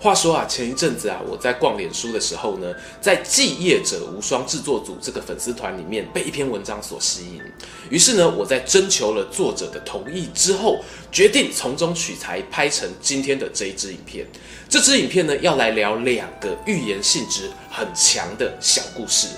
话说啊，前一阵子啊，我在逛脸书的时候呢，在“继业者无双”制作组这个粉丝团里面被一篇文章所吸引，于是呢，我在征求了作者的同意之后，决定从中取材拍成今天的这一支影片。这支影片呢，要来聊两个寓言性质很强的小故事，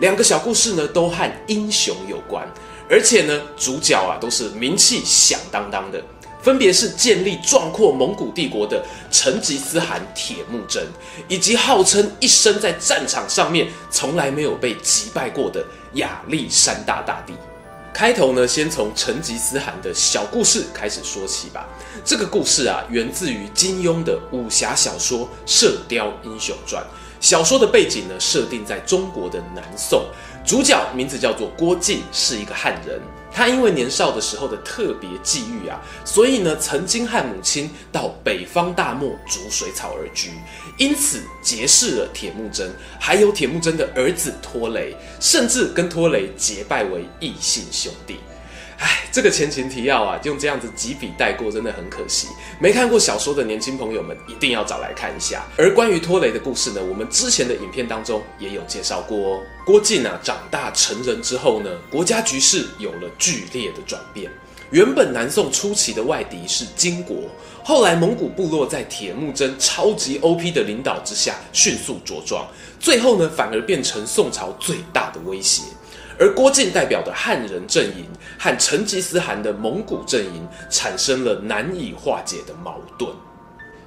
两个小故事呢，都和英雄有关，而且呢，主角啊都是名气响当当的。分别是建立壮阔蒙古帝国的成吉思汗铁木真，以及号称一生在战场上面从来没有被击败过的亚历山大大帝。开头呢，先从成吉思汗的小故事开始说起吧。这个故事啊，源自于金庸的武侠小说《射雕英雄传》。小说的背景呢，设定在中国的南宋，主角名字叫做郭靖，是一个汉人。他因为年少的时候的特别际遇啊，所以呢，曾经和母亲到北方大漠逐水草而居，因此结识了铁木真，还有铁木真的儿子拖雷，甚至跟拖雷结拜为异姓兄弟。哎，这个前情提要啊，用这样子几笔带过，真的很可惜。没看过小说的年轻朋友们一定要找来看一下。而关于拖雷的故事呢，我们之前的影片当中也有介绍过哦。郭靖啊，长大成人之后呢，国家局势有了剧烈的转变。原本南宋初期的外敌是金国，后来蒙古部落在铁木真超级 OP 的领导之下迅速茁壮，最后呢，反而变成宋朝最大的威胁。而郭靖代表的汉人阵营和成吉思汗的蒙古阵营产生了难以化解的矛盾。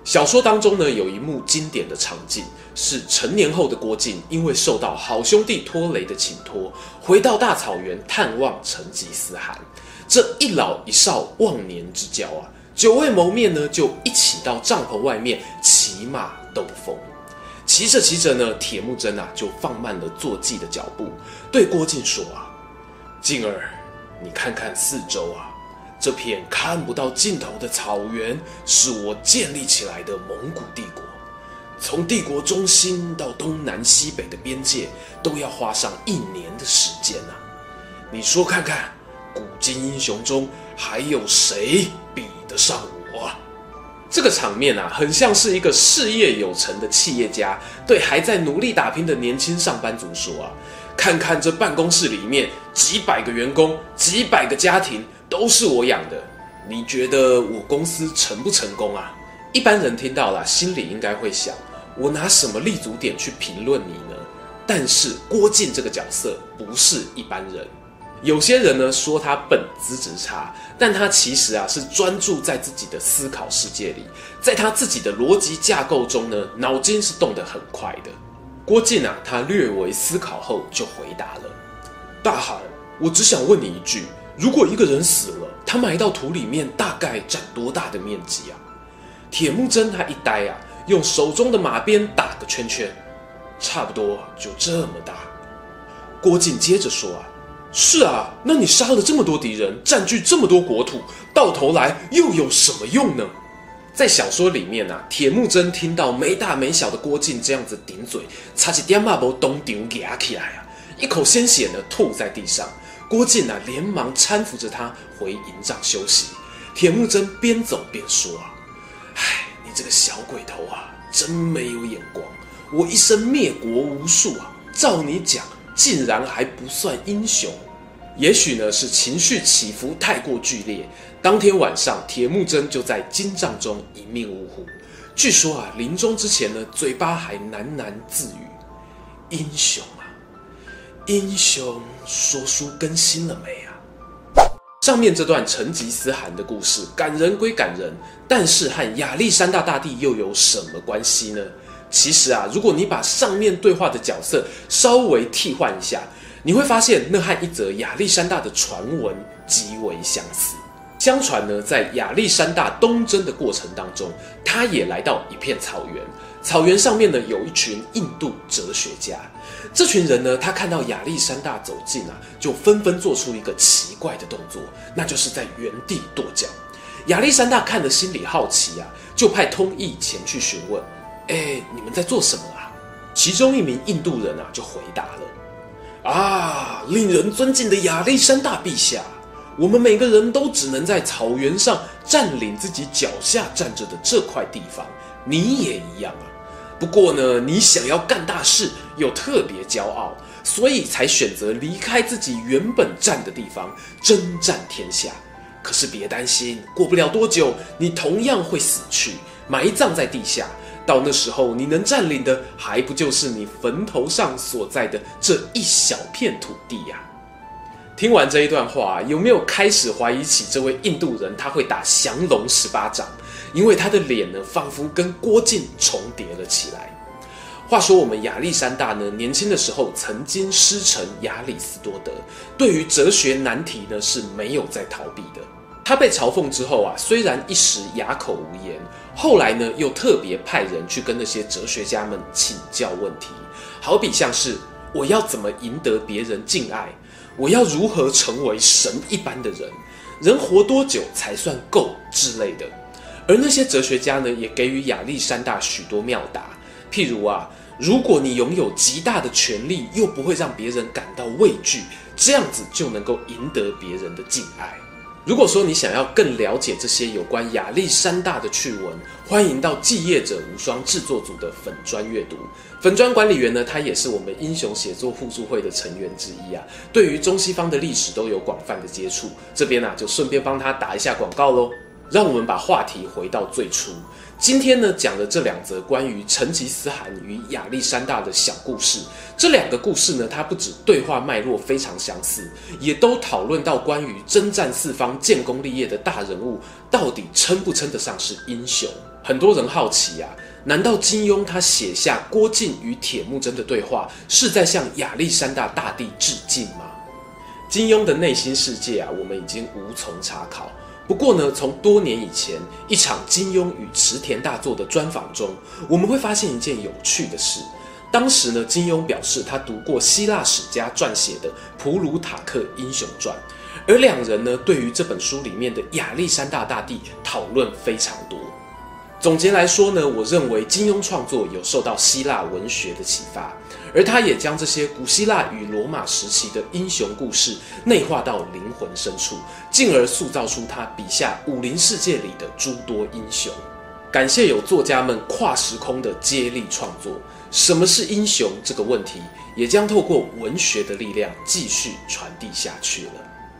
小说当中呢，有一幕经典的场景，是成年后的郭靖因为受到好兄弟拖雷的请托，回到大草原探望成吉思汗。这一老一少忘年之交啊，久未谋面呢，就一起到帐篷外面骑马兜风。骑着骑着呢，铁木真啊就放慢了坐骑的脚步，对郭靖说啊：“靖儿，你看看四周啊，这片看不到尽头的草原，是我建立起来的蒙古帝国。从帝国中心到东南西北的边界，都要花上一年的时间啊。你说看看，古今英雄中还有谁比得上我？”这个场面啊，很像是一个事业有成的企业家对还在努力打拼的年轻上班族说啊：“看看这办公室里面几百个员工，几百个家庭都是我养的，你觉得我公司成不成功啊？”一般人听到了，心里应该会想：我拿什么立足点去评论你呢？但是郭靖这个角色不是一般人。有些人呢说他笨，资质差，但他其实啊是专注在自己的思考世界里，在他自己的逻辑架构中呢，脑筋是动得很快的。郭靖啊，他略微思考后就回答了：“大汗，我只想问你一句，如果一个人死了，他埋到土里面大概占多大的面积啊？”铁木真他一呆啊，用手中的马鞭打个圈圈，差不多就这么大。郭靖接着说啊。是啊，那你杀了这么多敌人，占据这么多国土，到头来又有什么用呢？在小说里面啊，铁木真听到没大没小的郭靖这样子顶嘴，差起点马不东顶给阿起来啊，一口鲜血呢吐在地上。郭靖啊，连忙搀扶着他回营帐休息。铁木真边走边说啊：“唉，你这个小鬼头啊，真没有眼光。我一生灭国无数啊，照你讲。”竟然还不算英雄，也许呢是情绪起伏太过剧烈。当天晚上，铁木真就在金帐中一命呜呼。据说啊，临终之前呢，嘴巴还喃喃自语：“英雄啊，英雄。”说书更新了没啊？上面这段成吉思汗的故事感人归感人，但是和亚历山大大帝又有什么关系呢？其实啊，如果你把上面对话的角色稍微替换一下，你会发现那和一则亚历山大的传闻极为相似。相传呢，在亚历山大东征的过程当中，他也来到一片草原，草原上面呢有一群印度哲学家，这群人呢，他看到亚历山大走近啊，就纷纷做出一个奇怪的动作，那就是在原地跺脚。亚历山大看了心里好奇啊，就派通译前去询问：“哎，你们在做什么啊？”其中一名印度人啊就回答了：“啊，令人尊敬的亚历山大陛下，我们每个人都只能在草原上占领自己脚下站着的这块地方，你也一样啊。”不过呢，你想要干大事，又特别骄傲，所以才选择离开自己原本站的地方，征战天下。可是别担心，过不了多久，你同样会死去，埋葬在地下。到那时候，你能占领的，还不就是你坟头上所在的这一小片土地呀？听完这一段话，有没有开始怀疑起这位印度人他会打降龙十八掌？因为他的脸呢，仿佛跟郭靖重叠了起来。话说，我们亚历山大呢，年轻的时候曾经师承亚里斯多德，对于哲学难题呢是没有在逃避的。他被嘲讽之后啊，虽然一时哑口无言，后来呢又特别派人去跟那些哲学家们请教问题，好比像是我要怎么赢得别人敬爱，我要如何成为神一般的人，人活多久才算够之类的。而那些哲学家呢，也给予亚历山大许多妙答，譬如啊，如果你拥有极大的权力，又不会让别人感到畏惧，这样子就能够赢得别人的敬爱。如果说你想要更了解这些有关亚历山大的趣闻，欢迎到继业者无双制作组的粉砖阅读。粉砖管理员呢，他也是我们英雄写作互助会的成员之一啊，对于中西方的历史都有广泛的接触。这边啊，就顺便帮他打一下广告喽。让我们把话题回到最初。今天呢，讲的这两则关于成吉思汗与亚历山大的小故事，这两个故事呢，它不止对话脉络非常相似，也都讨论到关于征战四方、建功立业的大人物，到底称不称得上是英雄？很多人好奇啊，难道金庸他写下郭靖与铁木真的对话，是在向亚历山大大帝致敬吗？金庸的内心世界啊，我们已经无从查考。不过呢，从多年以前一场金庸与池田大作的专访中，我们会发现一件有趣的事。当时呢，金庸表示他读过希腊史家撰写的《普鲁塔克英雄传》，而两人呢，对于这本书里面的亚历山大大帝讨论非常多。总结来说呢，我认为金庸创作有受到希腊文学的启发。而他也将这些古希腊与罗马时期的英雄故事内化到灵魂深处，进而塑造出他笔下武林世界里的诸多英雄。感谢有作家们跨时空的接力创作，什么是英雄这个问题，也将透过文学的力量继续传递下去了。